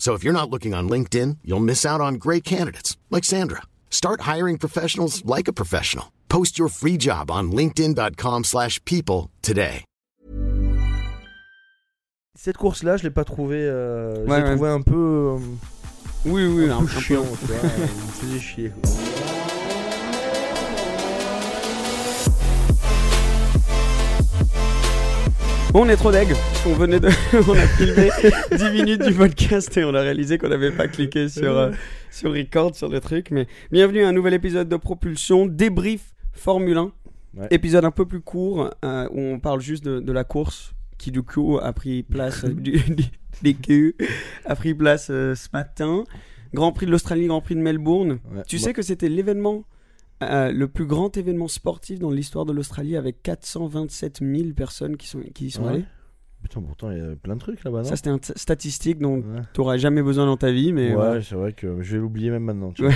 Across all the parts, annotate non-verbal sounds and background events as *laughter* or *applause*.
So if you're not looking on LinkedIn, you'll miss out on great candidates like Sandra. Start hiring professionals like a professional. Post your free job on linkedin.com/people slash people today. Cette course-là, je l'ai pas trouvé. euh, je Ouais, l'ai ouais. trouvé un peu, euh, Oui, oui, un un peu peu chiant. tu vois, il chier. quoi. On est trop deg. On venait de. *laughs* on a filmé 10 minutes du podcast et on a réalisé qu'on n'avait pas cliqué sur, euh, sur record, sur le truc. Mais bienvenue à un nouvel épisode de Propulsion, débrief Formule 1. Ouais. Épisode un peu plus court euh, où on parle juste de, de la course qui, du coup, a pris place. du, du- des queues, a pris place euh, ce matin. Grand Prix de l'Australie, Grand Prix de Melbourne. Ouais. Tu sais que c'était l'événement, euh, le plus grand événement sportif dans l'histoire de l'Australie avec 427 000 personnes qui, sont, qui y sont Ouais. allées. Putain, pourtant, il y a plein de trucs là-bas, Ça, c'était une statistique dont Ouais. tu n'auras jamais besoin dans ta vie, mais Ouais, c'est vrai que je vais l'oublier même maintenant. tu Ouais.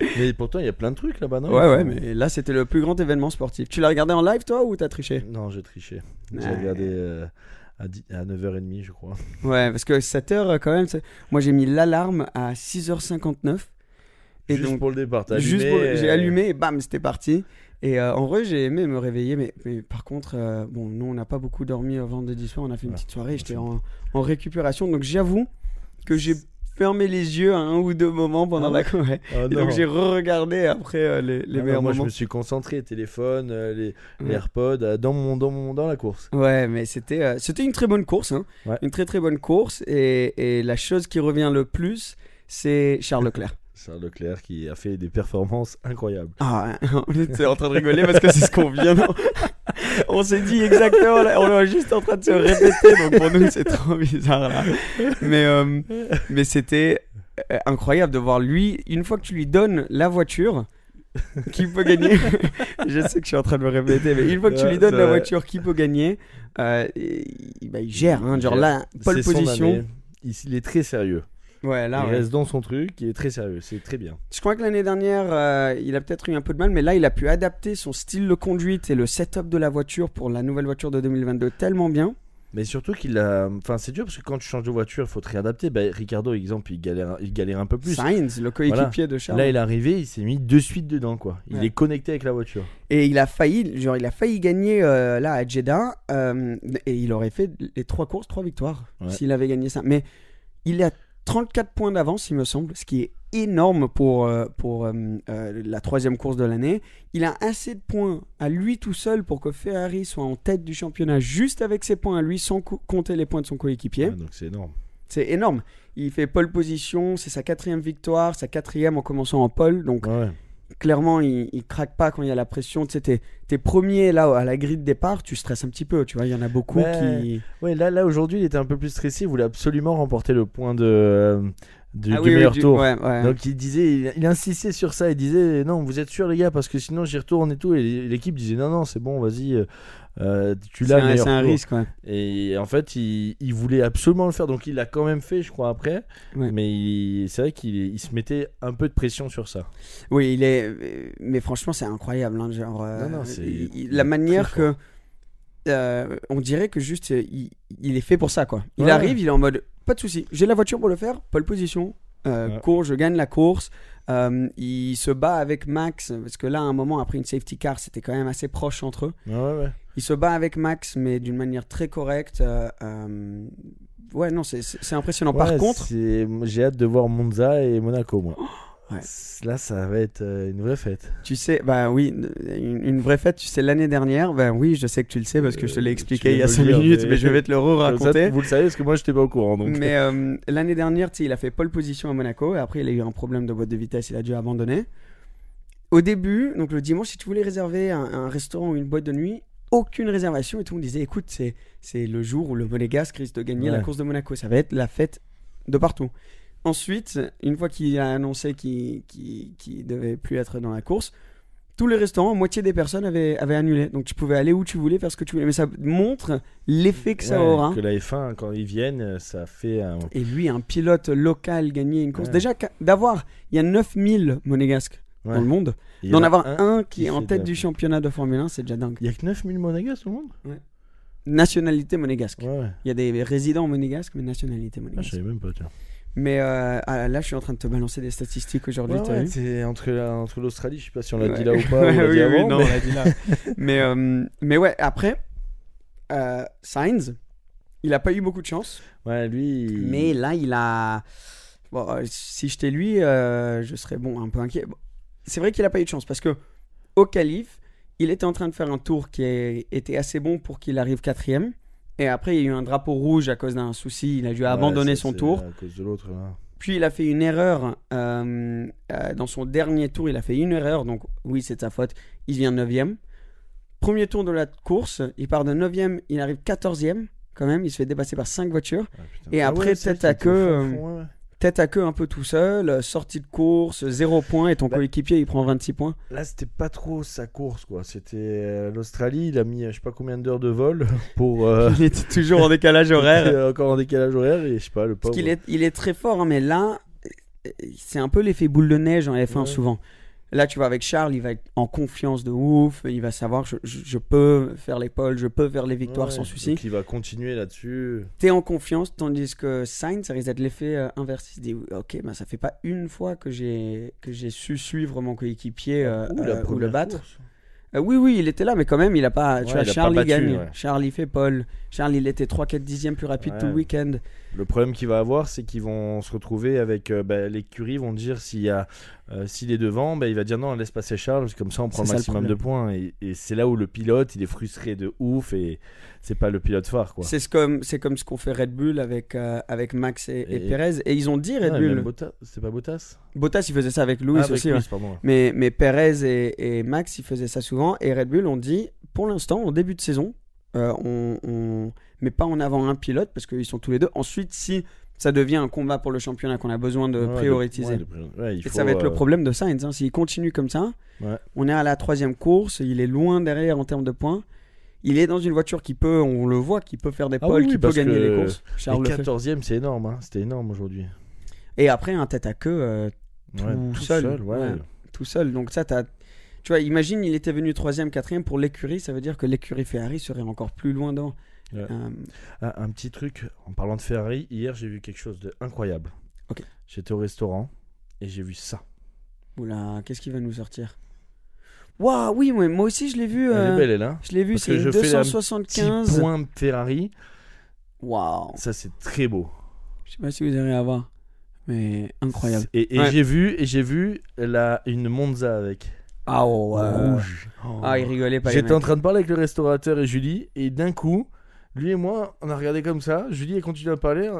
vois. mais pourtant, il y a plein de trucs là-bas, non Ouais, ouais, mais là, c'était le plus grand événement sportif. Tu l'as regardé en live, toi, ou t'as triché Non, j'ai triché. J'ai regardé euh, à, 10 à 9h30, je crois. Ouais, parce que 7 heures, euh, quand même, c'est- moi, j'ai mis l'alarme à 6h59. Et Juste donc, pour le départ. t'as juste allumé, pour- j'ai allumé et bam, c'était parti. Et euh, en vrai, j'ai aimé me réveiller, mais, mais par contre, euh, bon, nous, on n'a pas beaucoup dormi vendredi soir, on a fait une petite soirée, j'étais en, en récupération, donc j'avoue que j'ai fermé les yeux à un ou deux moments pendant Ah la ouais. Et non. donc j'ai re-regardé après euh, les, les Ah non, meilleurs moi, je moments. me suis concentré, téléphone, euh, les. AirPods, dans, mon, dans, mon, dans la course. Ouais, mais c'était c'était une très bonne course, hein. Ouais. une très très bonne course. Et, et la chose qui revient le plus, c'est Charles Leclerc. Charles Leclerc qui a fait des performances incroyables. Ah, *laughs* on était en train de rigoler parce que c'est ce qu'on vient. *laughs* on s'est dit exactement, là, on est juste en train de se répéter, donc pour nous c'est trop bizarre là. Mais, euh, mais c'était euh, incroyable de voir lui, une fois que tu lui donnes la voiture, qui peut gagner? *laughs* je sais que je suis en train de me répéter, mais une fois que tu lui donnes la voiture qui peut gagner, euh, il, bah, il gère. Hein, genre là, pole position. Il, il est très sérieux. Ouais, là, il ouais. reste dans son truc, il est très sérieux. C'est très bien. Je crois que l'année dernière, euh, il a peut-être eu un peu de mal, mais là, il a pu adapter son style de conduite et le setup de la voiture pour la nouvelle voiture de 2022 tellement bien. Mais surtout qu'il a. Enfin, c'est dur parce que quand tu changes de voiture, il faut te réadapter. Bah, Ricardo, exemple, il galère, il galère un peu plus. Sainz, le coéquipier de Charles. Là, il est arrivé, il s'est mis de suite dedans, quoi. Il Ouais. est connecté avec la voiture. Et il a failli, genre, il a failli gagner euh, là à Jeddah, euh, et il aurait fait les trois courses, trois victoires, Ouais. s'il avait gagné ça. Mais il à 34 points d'avance, il me semble, ce qui est énorme pour, euh, pour euh, euh, la troisième course de l'année. Il a assez de points à lui tout seul pour que Ferrari soit en tête du championnat, juste avec ses points à lui, sans co- compter les points de son coéquipier. Donc c'est énorme. C'est énorme. Il fait pole position, c'est sa quatrième victoire, sa quatrième en commençant en pole, donc ouais. Clairement, il, il craque pas quand il y a la pression. Tu sais, t'es, t'es premier là à la grille de départ, tu stresses un petit peu. Tu vois, il y en a beaucoup Ouais. qui. Ouais, là, là aujourd'hui, il était un peu plus stressé. Il voulait absolument remporter le point de, euh, du, Ah du oui, oui, meilleur du- tour. ouais, ouais. Donc il disait, il, il insistait sur ça. Il disait non, vous êtes sûr les gars, parce que sinon j'y retourne et tout. Et l'équipe disait non, non, c'est bon, vas-y, euh, tu l'as. un, c'est un risque, ouais. Et en fait, il, il voulait absolument le faire. Donc il l'a quand même fait, je crois après. Ouais. Mais c'est vrai qu'il il se mettait un peu de pression sur ça. Oui, il est. euh, Mais franchement, c'est incroyable. hein, genre, euh, Non, non, il- la manière que. euh, on dirait que juste il, il est fait pour ça quoi. Il Ouais. arrive, il est en mode pas de souci, j'ai la voiture pour le faire, pole position, euh, Ouais. cours, je gagne la course. Euh, il se bat avec Max parce que là, à un moment après une safety car, c'était quand même assez proche entre eux. Ouais, ouais. Il se bat avec Max, mais d'une manière très correcte. euh, euh, Ouais, non, c'est- impressionnant. Par contre, j'ai hâte de voir Monza et Monaco, moi. *gasps* Ouais. Là, ça va être euh, une vraie fête. Tu sais, bah oui, une, une vraie fête, tu sais, l'année dernière, ben oui, je sais que tu le sais parce que je te l'ai expliqué il y a viens de 5 le dire, minutes, mais- mais je vais te le *laughs* re-raconter. vous le savez, parce que moi, je n'étais pas au courant. Donc... Mais *laughs* euh, l'année dernière, tu sais, il a fait pole position à Monaco et après il a eu un problème de boîte de vitesse, il a dû abandonner. Au début, donc le dimanche, si tu voulais réserver un, un restaurant ou une boîte de nuit, aucune réservation et tout le monde disait écoute, c'est, c'est le jour où le Monégasque risque de gagner la course de Monaco, ça va être la fête de partout. Ensuite, une fois qu'il a annoncé qu'il, qu'il, qu'il devait plus être dans la course, tous les restaurants, moitié des personnes avaient, avaient annulé. Donc tu pouvais aller où tu voulais, faire ce que tu voulais. Mais ça montre l'effet que ça Ouais, aura. Que la F1, quand ils viennent, ça fait un. Et lui, un pilote local gagner une course. Ouais. Déjà, d'avoir, il y a 9000 monégasques Ouais. dans le monde. D'en avoir un un, qui est en tête du championnat de Formule 1, c'est déjà dingue. Il y a que 9000 monégasques au monde? Nationalité monégasque. Il y a des résidents monégasques, mais nationalité Ah, je monégasque. savais même pas, tiens. mais euh, ah, là, je suis en train de te balancer des statistiques aujourd'hui. Ouais, entre, la- entre l'Australie, je sais pas si on l'a Ouais. dit là ou pas. *laughs* On l'a oui, dit oui, avant, non, mais- on l'a dit là. *laughs* mais, euh, mais ouais, après, euh, Sainz, il a pas eu beaucoup de chance. Ouais, lui. Mais là, il a. Bon, euh, si j'étais lui, je serais bon, un peu inquiet. Bon, c'est vrai qu'il a pas eu de chance parce que au qualif, il était en train de faire un tour qui était assez bon pour qu'il arrive quatrième. Et après, il y a eu un drapeau rouge à cause d'un souci. Il a dû Ouais, abandonner son tour. À cause de l'autre, là. Puis il a fait une erreur euh, euh, dans son dernier tour. Il a fait une erreur, donc oui, c'est de sa faute. Il vient 9 Premier tour de la course, il part de 9 il arrive 14e quand même. Il se fait dépasser par 5 voitures. Ah. Et Ah après, ouais, tête à était au queue, Tête à queue un peu tout seul, sortie de course, 0 points et ton Bah- coéquipier il prend 26 points. Là, c'était pas trop sa course, quoi. C'était euh, l'Australie, il a mis euh, je sais pas combien d'heures de vol *laughs* pour. euh, *laughs* Il était toujours en décalage *laughs* il horaire. était encore en décalage horaire et je sais pas, le Parce pauvre. qu'il est, il est très fort, hein, mais là, c'est un peu l'effet boule de neige en F1 Ouais. souvent. Là, tu vois, avec Charles, il va être en confiance de ouf. Il va savoir, je, je- je peux faire l'épaule, je peux faire les victoires Ouais, sans souci. donc il va continuer là-dessus. T'es en confiance, tandis que Sainz, ça risque d'être l'effet euh, inverse. Il dit, ok, bah, ça fait pas une fois que j'ai que j'ai su suivre mon coéquipier euh, Ouh, euh, ou le première battre. Euh, oui, oui, il était là, mais quand même, il a pas. Ouais, tu vois, il a pas Charles il gagne. ouais. Charles il fait Paul. Charles il était 3-4 dixièmes plus rapide tout le week-end. Le problème qu'il va avoir, c'est qu'ils vont se retrouver avec euh, bah, l'écurie, vont dire s'il y a euh, s'il est devant, bah, il va dire non, laisse passer Charles, comme ça on prend le maximum de points. Et, et c'est là où le pilote, il est frustré de ouf et c'est pas le pilote phare quoi. C'est ce comme, c'est comme ce qu'on fait Red Bull avec, euh, avec Max et, et Et- Perez. Et ils ont dit Red Bull. c'est pas Bottas? Bottas, il faisait ça avec Louis Ah, avec aussi. Ouais. Mais, mais Perez et, Max, ils faisaient ça souvent. Et Red Bull ont dit, pour l'instant, au début de saison, euh, on, on met pas en avant un pilote parce qu'ils sont tous les deux. Ensuite, si ça devient un combat pour le championnat qu'on a besoin de Ouais, prioriser. ouais, de priori- ouais, il Et faut, ça va être le euh, problème de Sainz. hein. S'il continue comme ça, on est à la troisième course. Il est loin derrière en termes de points. Il est dans une voiture qui peut, on le voit, qui peut faire des Ah oui, oui, qui peut gagner les courses. Charles Et le fait. 14ème, c'est énorme, hein. c'était énorme aujourd'hui. Et après, un tête à queue euh, Ouais, Tout seul, ouais. tout seul. Donc ça, t'as... tu vois, imagine, il était venu troisième, quatrième pour l'écurie. Ça veut dire que l'écurie Ferrari serait encore plus loin devant. Ouais. Euh, Ah, un petit truc, en parlant de Ferrari, hier j'ai vu quelque chose d'incroyable. Ok. J'étais au restaurant et j'ai vu ça. oula, qu'est-ce qu'il va nous sortir? Waouh, oui, ouais, moi aussi je l'ai vu. Elle euh, est belle, elle, hein Je l'ai vu, c'est que une je fais la- Petit 275. point Ferrari, Waouh. ça c'est très beau. Je sais pas si vous arrivez à voir, mais incroyable. Et, et Ouais. j'ai vu, et j'ai vu la, une Monza avec. Ah ouais. Rouge. Ah, il rigolait pas. J'étais en train de parler avec le restaurateur et Julie, et d'un coup, lui et moi, on a regardé comme ça. Julie a continué à parler.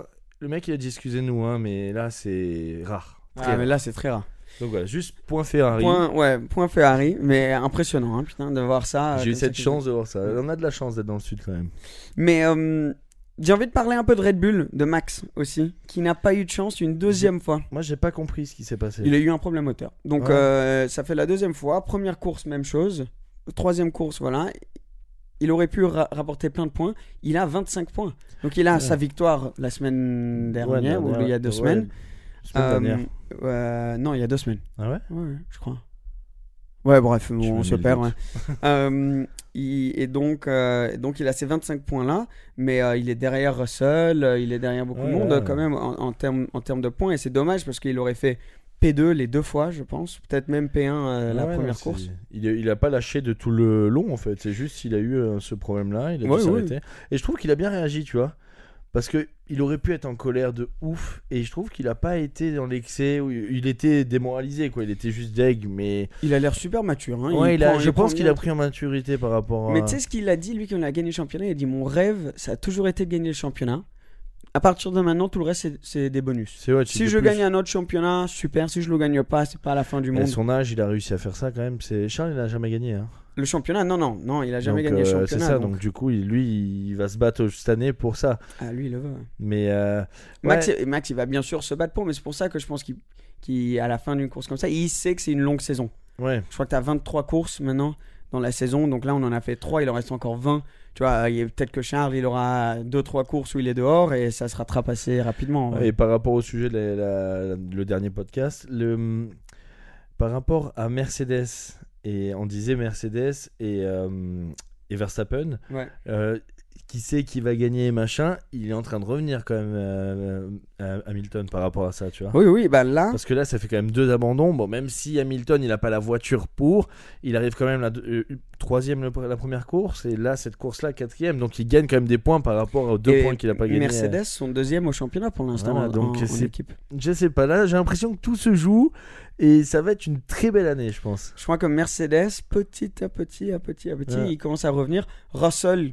Le mec, il a dit excusez-nous, hein, mais là, c'est rare. Ah, mais là c'est très rare. Donc voilà, juste point Ferrari. Point, ouais, point Ferrari, mais impressionnant, hein, putain, de voir ça. J'ai eu cette chance de voir ça. On a de la chance d'être dans le sud quand même. Mais euh, j'ai envie de parler un peu de Red Bull, de Max aussi, qui n'a pas eu de chance une deuxième fois. Moi, j'ai pas compris ce qui s'est passé. Il a eu un problème moteur. Donc euh, ça fait la deuxième fois. Première course, même chose. Troisième course, voilà. Il aurait pu ra- rapporter plein de points. Il a 25 points. Donc il a Ouais. sa victoire la semaine Ouais, dernière, ou il y a deux ouais, semaines. semaine Euh, euh, non, il y a deux semaines. Ah ouais? Je crois. Ouais, bref, on se perd. *laughs* Euh, il- et donc, euh, donc, il a ces 25 points-là, mais il est derrière Russell, il est derrière beaucoup de monde quand même en, en termes en termes de points. Et c'est dommage parce qu'il aurait fait P2 les deux fois, je pense. Peut-être même P1 euh, la ouais, première non, course. Il, a- il a pas lâché de tout le long en fait. C'est juste qu'il a eu euh, ce problème-là. Il a dû Ouais, s'arrêter. Et je trouve qu'il a bien réagi, tu vois. Parce que il aurait pu être en colère de ouf et je trouve qu'il a pas été dans l'excès où il était démoralisé quoi, il était juste deg mais Il a l'air super mature. Hein. il a- prend- je pense qu'il a pris en maturité par rapport à Mais tu sais ce qu'il a dit, lui, quand il a gagné le championnat? Il a dit Mon rêve, ça a toujours été de gagner le championnat. À partir de maintenant, tout le reste, c'est- des bonus. Ouais, Si je plus. gagne un autre championnat, super. Si je le gagne pas, c'est pas la fin du Et monde. son âge, il a réussi à faire ça quand même. C'est Charles, il n'a jamais gagné. Hein. Le championnat, non, non, non, il a jamais Donc, gagné le euh, championnat. C'est ça. donc- Donc du coup, lui, il va se battre cette année pour ça. Ah, lui, il le veut. Mais euh, Max, ouais. il- Max, il va bien sûr se battre pour, mais c'est pour ça que je pense qu'il, à la fin d'une course comme ça, il sait que c'est une longue saison. ouais. Je crois que tu as 23 courses maintenant dans la saison, donc là on en a fait 3, il en reste encore 20. Tu vois, peut-être que Charles, il aura 2-3 courses où il est dehors et ça se rattrape assez rapidement. Et par rapport au sujet de la- la- le dernier podcast, le, par rapport à Mercedes, et on disait Mercedes et, euh, et Verstappen, Ouais. euh, qui sait qui va gagner machin, il est en train de revenir quand même euh, euh, Hamilton par rapport à ça, tu vois. Oui, oui, bah là, Parce que là, ça fait quand même deux abandons. Bon, même si Hamilton, il n'a pas la voiture pour, il arrive quand même la euh, troisième la première course, et là, cette course-là, quatrième. Donc, il gagne quand même des points par rapport aux deux et points qu'il n'a pas gagné. Mercedes sont deuxième au championnat pour l'instant Voilà, donc en, en c'est- équipe. Je sais pas, là, j'ai l'impression que tout se joue, et ça va être une très belle année, je pense. Je crois que Mercedes, petit à petit, à petit à petit, Ouais. il commence à revenir. Russell,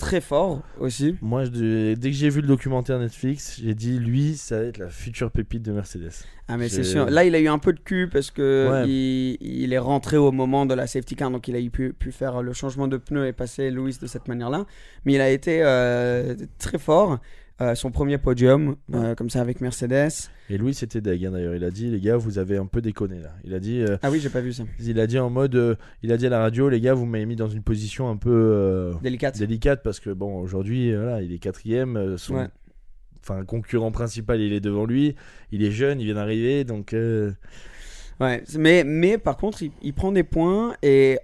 Très fort aussi. Moi, je- dès que j'ai vu le documentaire Netflix, j'ai dit, lui, ça va être la future pépite de Mercedes. Ah mais c'est sûr. Là, il a eu un peu de cul parce que Ouais. il, il est rentré au moment de la safety car, donc il a eu pu, pu faire le changement de pneu et passer Louis de cette manière-là. Mais il a été euh, très fort. Euh, son premier podium, euh, comme ça avec Mercedes. Et Louis, c'était deg, hein, d'ailleurs. Il a dit, les gars, vous avez un peu déconné, là. Il a dit... euh, Ah oui, j'ai pas vu ça. Il a dit en mode, euh, il a dit à la radio, les gars, vous m'avez mis dans une position un peu euh, Délicate. délicate parce que bon, aujourd'hui, voilà, il est quatrième, euh, son, Ouais. enfin, concurrent principal, il est devant lui, il est jeune, il vient d'arriver, donc euh, Ouais, mais, mais par contre, il, il prend des points et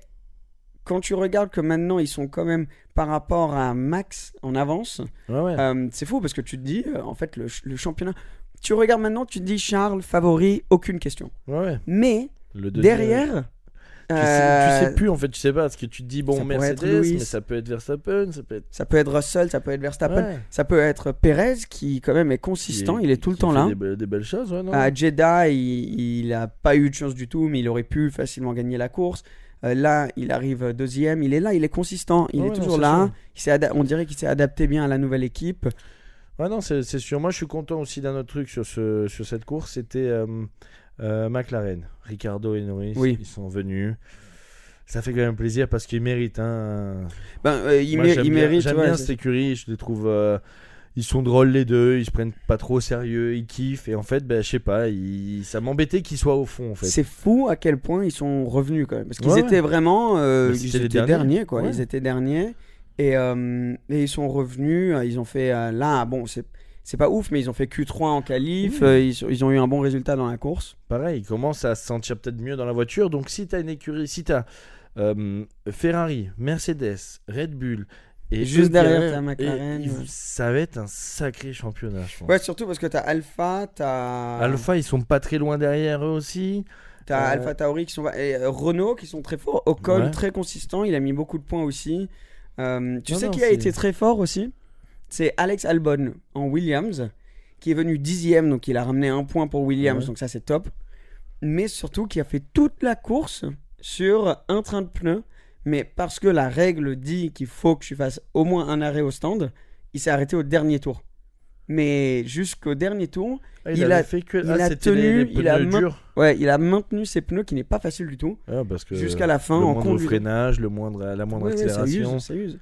quand tu regardes que maintenant ils sont quand même par rapport à Max en avance, ouais, ouais. euh, c'est fou parce que tu te dis, euh, en fait, le, ch- le championnat. Tu regardes maintenant, tu te dis Charles favori, aucune question. ouais. Mais Le derrière, tu, sais, euh, tu sais plus en fait, tu sais pas parce que tu te dis bon ça pourrait être Mercedes, Lewis. mais ça peut être Verstappen, ça peut être ça peut être Russell, ça peut être Verstappen, ça peut être Perez qui quand même est consistant, il est, tout le temps là. Des, be- des belles choses, ouais, non À Jeddah, il, il a pas eu de chance du tout, mais il aurait pu facilement gagner la course. Euh, là, il arrive deuxième, il est là, il est consistant, il Ouais, est toujours là. Il on dirait qu'il s'est adapté bien à la nouvelle équipe. Ouais, non, c'est sûr. Moi, je suis content aussi d'un autre truc sur, ce, sur cette course. C'était euh, euh, McLaren. Ricardo et Norris, Oui. ils sont venus. ça fait quand même plaisir parce qu'il mérite. Hein. Ben, euh, il, Moi, mé- j'aime il bien- mérite. J'aime bien cette écurie, je les trouve. euh, ils sont drôles les deux, ils se prennent pas trop au sérieux, ils kiffent. Et en fait, ben, je sais pas, ils- ça m'embêtait qu'ils soient au fond en fait. C'est fou à quel point ils sont revenus quand même. Parce qu'ils Ouais, étaient vraiment. euh, Mais ils étaient les derniers, derniers. quoi. Ouais. Ils étaient derniers. Et, euh, et ils sont revenus. euh, Ils ont fait. euh, là, bon, c'est. C'est pas ouf, mais ils ont fait Q3 en qualif. Ils, ils ont eu un bon résultat dans la course. Pareil, ils commencent à se sentir peut-être mieux dans la voiture. Donc si t'as une écurie, si t'as Ferrari, Mercedes, Red Bull. Et Juste derrière, arrivent, McLaren, et ils- ouais. Ça va être un sacré championnat, je pense. Ouais, surtout parce que t'as Alpha, t'as. Alpha, ils sont pas très loin derrière eux aussi. T'as Euh, Alpha Tauri qui sont. Et euh, Renault qui sont très forts. Ocon Ouais. très consistant. Il a mis beaucoup de points aussi. Euh, tu Non, sais non, qui a été très fort aussi? C'est Alex Albon en Williams qui est venu dixième. Donc il a ramené un point pour Williams. Ouais. Donc ça c'est top. Mais surtout qui a fait toute la course sur un train de pneus. Mais parce que la règle dit qu'il faut que tu fasses au moins un arrêt au stand, il s'est arrêté au dernier tour. Mais jusqu'au dernier tour, Ah, Il a- fait que il ah, a les- tenu, les il a durs. ouais, il a maintenu ses pneus qui n'est pas facile du tout. Ah, Jusqu'à la fin, le en moindre freinage, le moindre, la moindre Ouais, ouais, ça accélération. use, ça use.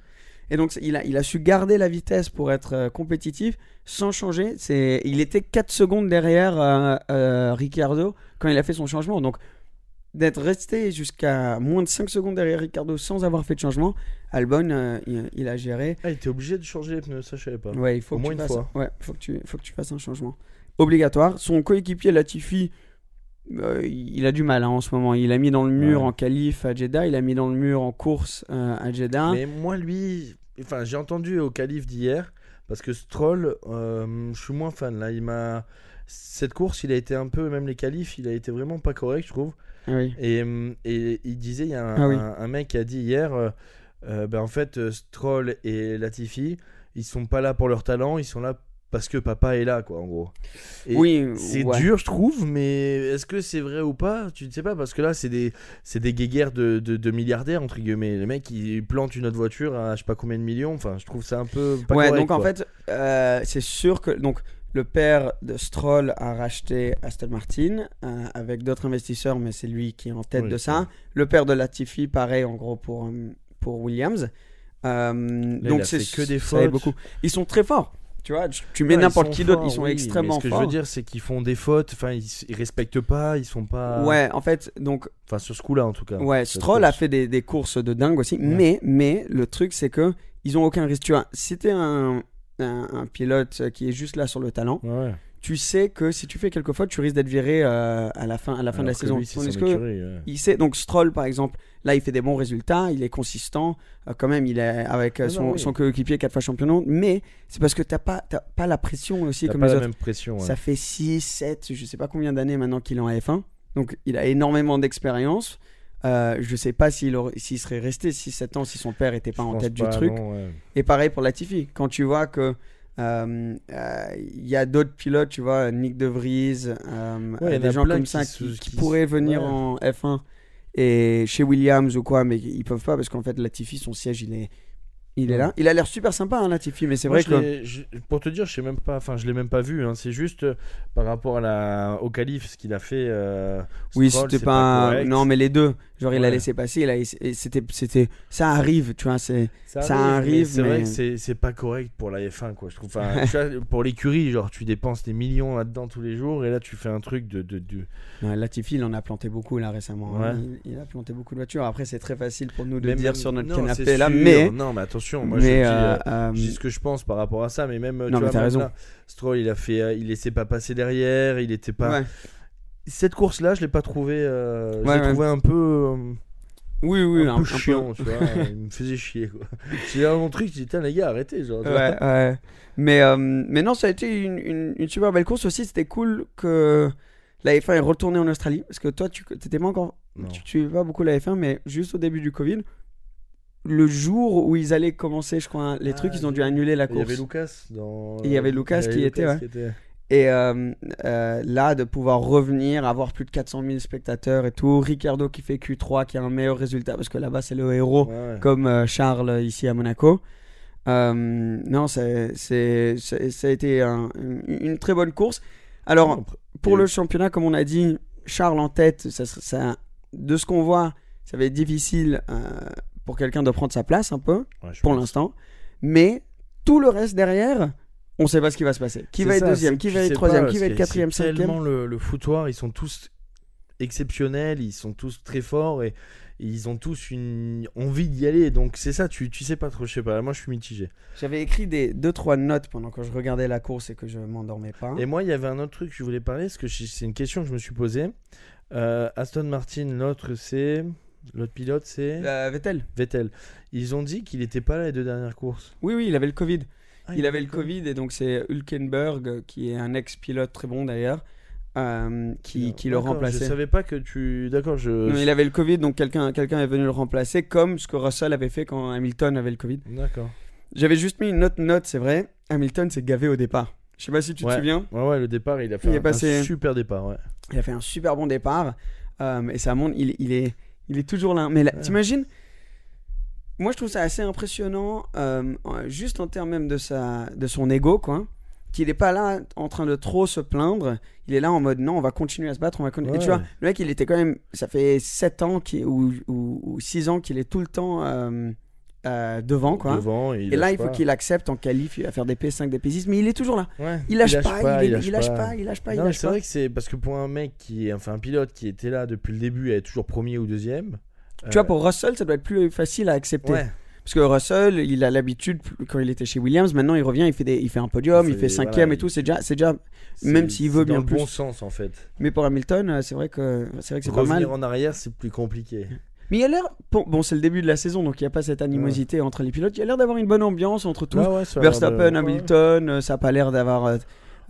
Et donc, il a, il a su garder la vitesse pour être euh, compétitif sans changer. C'est, il était 4 secondes derrière euh, euh, Ricciardo quand il a fait son changement. Donc, d'être resté jusqu'à moins de 5 secondes derrière Ricciardo sans avoir fait de changement, Albon, euh, il, il a géré. Ah, il était obligé de changer les pneus, ça je savais pas. Ouais, il faut Au que moins tu une fasses, fois. Ouais, faut que tu, faut que tu fasses un changement obligatoire. Son coéquipier Latifi, euh, il a du mal hein, en ce moment. Il a mis dans le mur Ouais. en qualif à Jeddah, il a mis dans le mur en course euh, à Jeddah. Mais moi, lui, enfin, j'ai entendu au calife d'hier parce que Stroll, euh, je suis moins fan là. Il m'a cette course, il a été un peu, même les qualifs, il a été vraiment pas correct, je trouve. Ah oui. Et, et il disait, il y a un, Ah oui. un- un mec qui a dit hier, euh, euh, ben, en fait, euh, Stroll et Latifi, ils sont pas là pour leur talent, ils sont là parce que papa est là, quoi, en gros. Et oui, C'est ouais. dur, je trouve, mais est-ce que c'est vrai ou pas? Tu ne sais pas, parce que là, c'est des, c'est des guéguerres de, de, de milliardaires, entre guillemets. Les mecs, ils plantent une autre voiture à je sais pas combien de millions. Enfin, je trouve ça un peu. Pas ouais, correct, donc en fait, euh, c'est sûr que donc le père de Stroll a racheté Aston Martin euh, avec d'autres investisseurs, mais c'est lui qui est en tête Oui, de ça. Le père de Latifi, pareil, en gros pour euh, pour Williams. Euh, il donc c'est que des fautes. beaucoup. Ils sont très forts. Tu vois, tu, tu mets Ouais, n'importe qui d'autre, forts, ils sont oui, extrêmement mais Ce que forts. je veux dire, c'est qu'ils font des fautes. Enfin, ils, ils respectent pas. Ils sont pas. Ouais, en fait, donc Enfin, sur ce coup-là, en tout cas. Ouais, Stroll a fait des, des courses de dingue aussi, mais, mais le truc c'est que ils ont aucun risque. Tu vois, si t'es un, un, un pilote qui est juste là sur le talent, Ouais, tu sais que si tu fais quelques fautes, tu risques d'être viré euh, à la fin, à la fin de la saison. lui, c'est Tandis son que écurie, ouais. il sait, donc Stroll par exemple, là il fait des bons résultats, il est consistant, euh, quand même, il est avec euh, Non, son, non, oui. son coéquipier quatre fois champion mais c'est parce que t'as pas, t'as pas la pression aussi comme pas les la autres. même pression. ouais. Ça fait 6, 7, je sais pas combien d'années maintenant qu'il est en F1. Donc il a énormément d'expérience. Euh, je sais pas s'il serait resté 6-7 ans si son père était pas Je en tête du truc. non, ouais. Et pareil pour Latifi. Quand tu vois que euh, euh, il y a d'autres pilotes, tu vois, Nick De Vries, euh, Ouais, il des gens comme ça qui, qui qui pourraient venir ouais. en F1 et chez Williams ou quoi, mais ils peuvent pas parce qu'en fait Latifi, son siège, il est, il est là. Il a l'air super sympa, hein, Latifi, mais c'est vrai que je- pour te dire, je sais même pas. Enfin, je l'ai même pas vu. hein, C'est juste euh, par rapport à la, au calife, ce qu'il a fait. euh, Oui, c'était pas. non, mais les deux. Genre, il a Ouais. laissé passer. Il a... C'était, c'était. Ça arrive, tu vois. C'est. Ça, Ça arrive, mais C'est vrai que c'est- c'est pas correct pour la F1, quoi. Je trouve. Enfin, tu vois, *laughs* pour l'écurie, genre, tu dépenses des millions là-dedans tous les jours, et là, tu fais un truc de. de, de- Ouais, Latifi, il en a planté beaucoup là récemment. hein. Ouais. Il, il a planté beaucoup de voitures. Après, c'est très facile pour nous de Même- dire sur notre non, canapé là, sûr. mais. Non, mais attention, moi, mais, je, dis, euh, euh, euh, je dis ce que je pense par rapport à ça, mais même. tu Non, mais vois, t'as même raison. là, Stroll, il a fait, il laissait pas passer derrière, il était pas. Cette course-là, je l'ai pas trouvé. euh, je l'ai ouais. trouvé un peu. euh, Oui, oui, un, peu chiant, *laughs* tu vois. il me faisait chier, quoi. *laughs* J'ai un truc, dit, Tiens, les gars, arrêtez. Genre. Ouais, ouais. Mais, euh, mais non, ça a été une, une, une super belle course aussi. C'était cool que la F1 est retournée en Australie. Parce que toi, tu t'étais pas encore. Non. Tu, tu pas beaucoup la F1, mais juste au début du Covid, le jour où ils allaient commencer, je crois, les Ah, trucs, ils ont dû annuler la Il y avait course. Lucas dans. Il y avait Lucas il y qui avait était, Lucas ouais. qui était- Et euh, euh, là, de pouvoir revenir, avoir plus de 400 000 spectateurs et tout. Ricardo qui fait Q3, qui a un meilleur résultat, parce que là-bas, c'est le héros, Ouais, comme euh, Charles ici à Monaco. Non, c'est, c'est, c'est- ça a été un- une, très bonne course. Alors, pour le championnat, comme on a dit, Charles en tête, ça, serait- ça- de ce qu'on voit, ça va être difficile pour quelqu'un de prendre sa place un peu, Ouais, pour pense. l'instant. Mais tout le reste derrière, on sait pas ce qui va se passer. Qui va être deuxième, qui va être troisième, pas, qui va être quatrième, c'est cinquième. Tellement le, le foutoir, ils sont tous exceptionnels, ils sont tous très forts et, et ils ont tous une envie d'y aller. Donc c'est ça, tu, tu sais pas trop, je sais pas. Moi, je suis mitigé. J'avais écrit des deux trois notes pendant que je regardais la course et que je m'endormais pas. Et moi, il y avait un autre truc que je voulais parler, parce que c'est une question que je me suis posée. Euh, Aston Martin, l'autre c'est. L'autre pilote c'est. Euh, Vettel. Vettel. Ils ont dit qu'il était pas là les deux dernières courses. Oui, oui, il avait le Covid. Ah, il avait le Covid et donc c'est Hülkenberg, qui est un ex-pilote très bon d'ailleurs, euh, qui, qui le remplaçait. Je savais pas que tu. D'accord, je. Non, il avait le Covid, donc quelqu'un quelqu'un est venu le remplacer, comme ce que Russell avait fait quand Hamilton avait le Covid. D'accord. J'avais juste mis une autre note, c'est vrai. Hamilton s'est gavé au départ. Je sais pas si tu te Ouais. souviens. Ouais, ouais, le départ, il a fait Il un, passé- un super départ, ouais. Il a fait un super bon départ. euh, et ça montre, il, il, est, il est toujours là. Mais là, Ouais. t'imagines Moi, je trouve ça assez impressionnant, euh, juste en termes même de, sa, de son ego, quoi. Qu'il n'est pas là en train de trop se plaindre. Il est là en mode non, on va continuer à se battre. On va con- Et tu Ouais. vois, le mec, il était quand même. Ça fait 7 ans ou, ou, ou 6 ans qu'il est tout le temps euh, euh, devant, quoi. Devant, et, il Et là, lâche il faut qu'il accepte en qualif, va faire des P5, des P6, mais il est toujours là. Ouais, Il lâche, pas, il, il lâche pas, il lâche pas, il lâche c'est pas. vrai que c'est parce que pour un mec qui est, enfin un pilote qui était là depuis le début, elle est toujours premier ou deuxième. Tu vois, pour Russell, ça doit être plus facile à accepter. Ouais. Parce que Russell, il a l'habitude, quand il était chez Williams, maintenant il revient, il fait, des, il fait un podium, Il fait cinquième voilà, et tout, c'est déjà, déjà. Même s'il veut bien dans le plus. bon sens en fait. Mais pour Hamilton, euh, c'est vrai que c'est vrai que c'est pas Revenir mal. en arrière, c'est plus compliqué. Mais il a l'air. Bon, c'est le début de la saison, donc il n'y a pas cette animosité entre les pilotes. Il a l'air d'avoir une bonne ambiance entre tous. Ouais, ouais, Verstappen, Hamilton, euh, ça n'a pas l'air d'avoir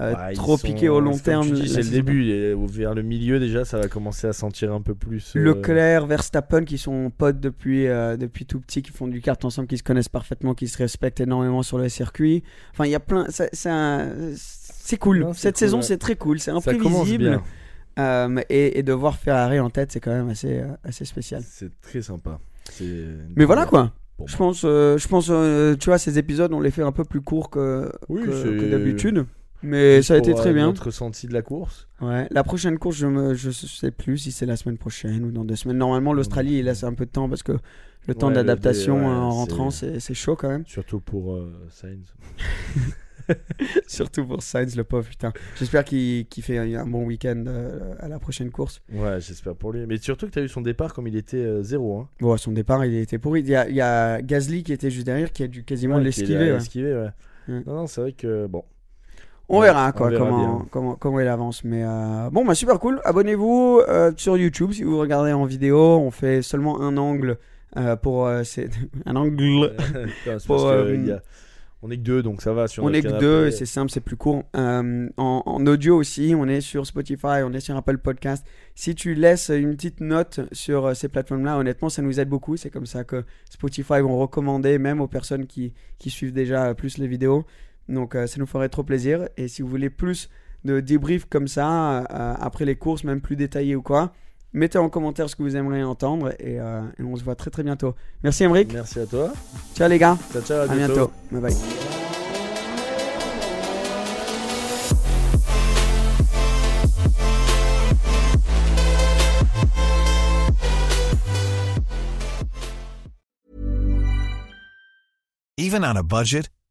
euh, ils trop piqué au long terme. c'est le début. et vers le milieu déjà, ça va commencer à sentir un peu plus. euh, Leclerc, Verstappen, qui sont potes depuis, euh, depuis tout petit, qui font du kart ensemble, qui se connaissent parfaitement, qui se respectent énormément sur le circuit. Enfin, il y a plein. C'est un- cool. Non, Cette cool, saison, ouais. c'est très cool. C'est imprévisible. et, et de voir Ferrari en tête, c'est quand même assez, assez spécial. C'est très sympa. Mais voilà quoi. Je pense, je pense tu vois, ces épisodes, on les fait un peu plus courts que, Oui, que, c'est- que d'habitude. Mais Juste ça a été pour, très euh, bien. Notre ressenti de la course. Ouais. La prochaine course, je me, je sais plus si c'est la semaine prochaine ou dans deux semaines. Normalement, l'Australie, il laisse un peu de temps parce que le temps Ouais, d'adaptation ouais, euh, en rentrant, c'est chaud quand même. Surtout pour euh, Sainz. *laughs* Surtout pour Sainz, le pauvre putain. J'espère qu'il qu'il fait un, bon week-end euh, à la prochaine course. Ouais, j'espère pour lui. Mais surtout que tu as eu son départ comme il était euh, zéro. Hein. Bon, son départ, il était pourri. Il y a, il y a Gasly qui était juste derrière, qui a dû quasiment Ouais, l'esquiver. Ouais. Non, non, c'est vrai que bon. On Ouais, verra on quoi, verra comment, comment, comment il avance. Mais euh, bon, bah super cool. Abonnez-vous euh, sur YouTube si vous regardez en vidéo. On fait seulement un angle euh, pour. c'est *laughs* un angle. *laughs* Pour, que a- On est que deux, donc ça va. Sur On est que deux, et c'est simple, c'est plus court. En, en audio aussi, on est sur Spotify, on est sur Apple Podcast. Si tu laisses une petite note sur ces plateformes-là, honnêtement, ça nous aide beaucoup. C'est comme ça que Spotify vont recommander, même aux personnes qui, qui suivent déjà plus les vidéos. Donc, euh, ça nous ferait trop plaisir. Et si vous voulez plus de débriefs comme ça, euh, après les courses, même plus détaillés ou quoi, mettez en commentaire ce que vous aimeriez entendre. Et, euh, et on se voit très très bientôt. Merci, Emric. Merci à toi. Ciao, les gars. Ciao, ciao, à, À bientôt. Bye bye. Even on a budget,